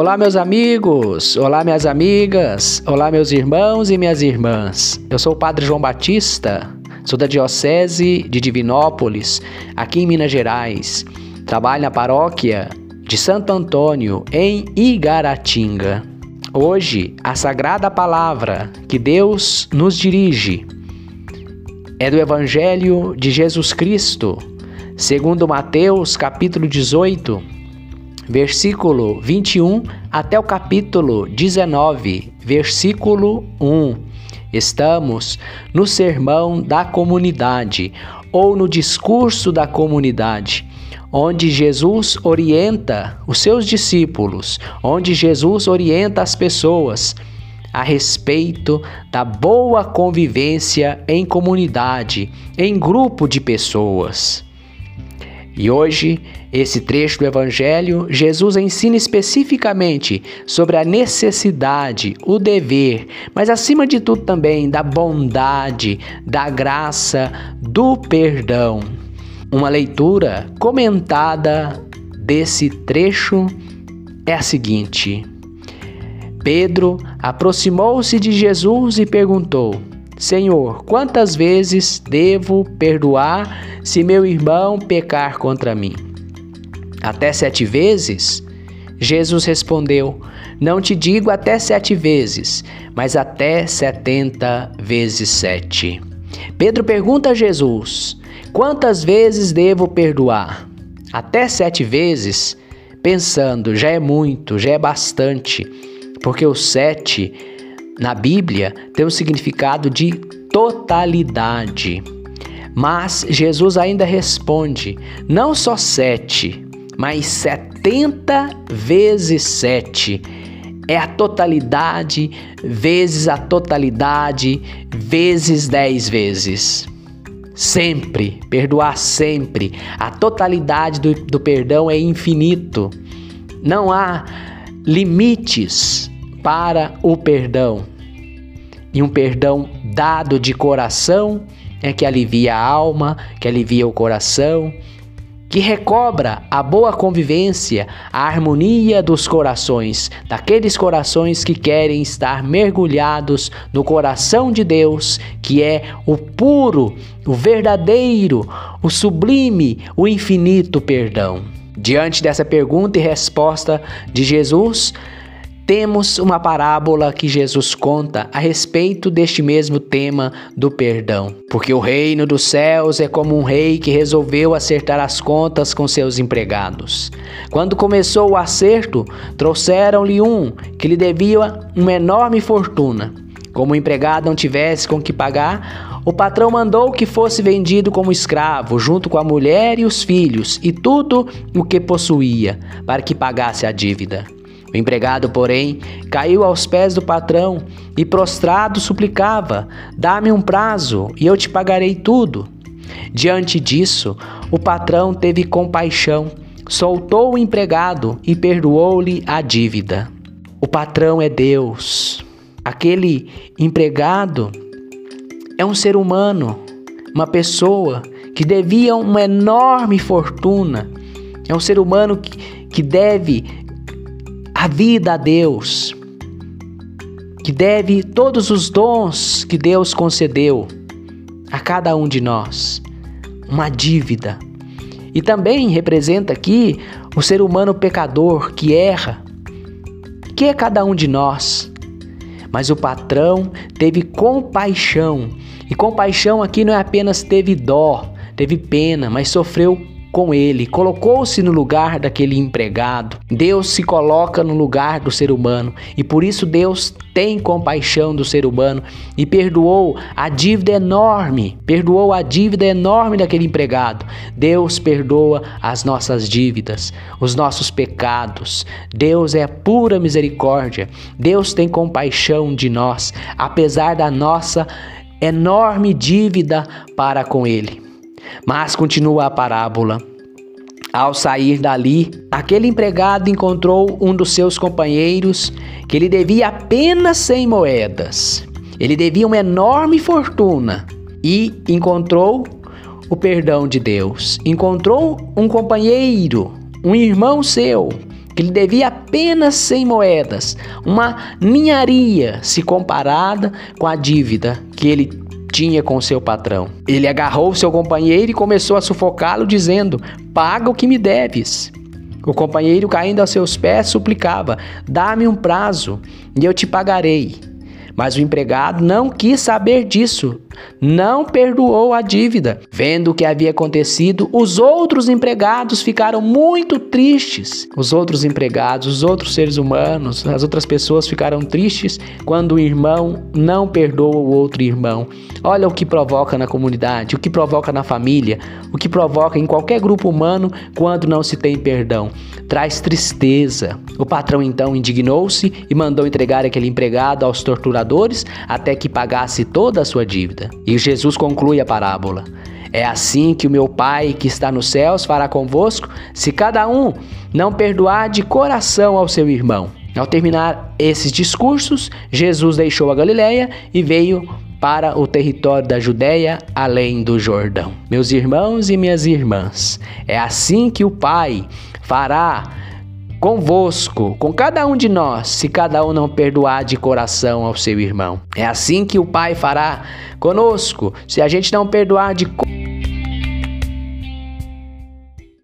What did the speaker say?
Olá, meus amigos! Olá, minhas amigas! Olá, meus irmãos e minhas irmãs! Eu sou o Padre João Batista, sou da Diocese de Divinópolis, aqui em Minas Gerais. Trabalho na paróquia de Santo Antônio, em Igaratinga. Hoje, a sagrada palavra que Deus nos dirige é do Evangelho de Jesus Cristo, segundo Mateus, capítulo 18 versículo 21 até o capítulo 19, versículo 1. Estamos no sermão da comunidade ou no discurso da comunidade, onde Jesus orienta os seus discípulos, onde Jesus orienta as pessoas a respeito da boa convivência em comunidade, em grupo de pessoas. E hoje, esse trecho do Evangelho, Jesus ensina especificamente sobre a necessidade, o dever, mas acima de tudo também da bondade, da graça, do perdão. Uma leitura comentada desse trecho é a seguinte: Pedro aproximou-se de Jesus e perguntou: Senhor, quantas vezes devo perdoar se meu irmão pecar contra mim? Até sete vezes? Jesus respondeu: Não te digo até sete vezes, mas até setenta vezes sete. Pedro pergunta a Jesus: Quantas vezes devo perdoar? Até sete vezes? Pensando, já é muito, já é bastante, porque o sete na Bíblia tem o significado de totalidade. Mas Jesus ainda responde: não só sete, mas setenta vezes sete. É a totalidade vezes a totalidade vezes dez vezes. Sempre, perdoar sempre. A totalidade do, do perdão é infinito. Não há limites para o perdão. E um perdão dado de coração é que alivia a alma, que alivia o coração, que recobra a boa convivência, a harmonia dos corações, daqueles corações que querem estar mergulhados no coração de Deus, que é o puro, o verdadeiro, o sublime, o infinito perdão. Diante dessa pergunta e resposta de Jesus, temos uma parábola que Jesus conta a respeito deste mesmo tema do perdão. Porque o reino dos céus é como um rei que resolveu acertar as contas com seus empregados. Quando começou o acerto, trouxeram-lhe um que lhe devia uma enorme fortuna. Como o empregado não tivesse com que pagar, o patrão mandou que fosse vendido como escravo, junto com a mulher e os filhos, e tudo o que possuía, para que pagasse a dívida. O empregado, porém, caiu aos pés do patrão e, prostrado, suplicava: Dá-me um prazo e eu te pagarei tudo. Diante disso, o patrão teve compaixão, soltou o empregado e perdoou-lhe a dívida. O patrão é Deus. Aquele empregado é um ser humano, uma pessoa que devia uma enorme fortuna. É um ser humano que, que deve a vida a Deus, que deve todos os dons que Deus concedeu a cada um de nós, uma dívida. E também representa aqui o ser humano pecador que erra, que é cada um de nós. Mas o patrão teve compaixão, e compaixão aqui não é apenas teve dó, teve pena, mas sofreu com ele, colocou-se no lugar daquele empregado. Deus se coloca no lugar do ser humano e por isso Deus tem compaixão do ser humano e perdoou a dívida enorme, perdoou a dívida enorme daquele empregado. Deus perdoa as nossas dívidas, os nossos pecados. Deus é pura misericórdia. Deus tem compaixão de nós, apesar da nossa enorme dívida para com ele. Mas continua a parábola. Ao sair dali, aquele empregado encontrou um dos seus companheiros que lhe devia apenas 100 moedas. Ele devia uma enorme fortuna e encontrou o perdão de Deus. Encontrou um companheiro, um irmão seu, que lhe devia apenas 100 moedas, uma ninharia se comparada com a dívida que ele tinha com seu patrão. Ele agarrou seu companheiro e começou a sufocá-lo, dizendo: Paga o que me deves. O companheiro, caindo aos seus pés, suplicava: Dá-me um prazo e eu te pagarei. Mas o empregado não quis saber disso, não perdoou a dívida. Vendo o que havia acontecido, os outros empregados ficaram muito tristes. Os outros empregados, os outros seres humanos, as outras pessoas ficaram tristes quando o irmão não perdoa o outro irmão. Olha o que provoca na comunidade, o que provoca na família, o que provoca em qualquer grupo humano quando não se tem perdão. Traz tristeza. O patrão então indignou-se e mandou entregar aquele empregado aos torturadores até que pagasse toda a sua dívida. E Jesus conclui a parábola. É assim que o meu Pai que está nos céus fará convosco, se cada um não perdoar de coração ao seu irmão. Ao terminar esses discursos, Jesus deixou a Galiléia e veio para o território da Judéia, além do Jordão. Meus irmãos e minhas irmãs, é assim que o Pai fará convosco, com cada um de nós, se cada um não perdoar de coração ao seu irmão. É assim que o Pai fará conosco, se a gente não perdoar de coração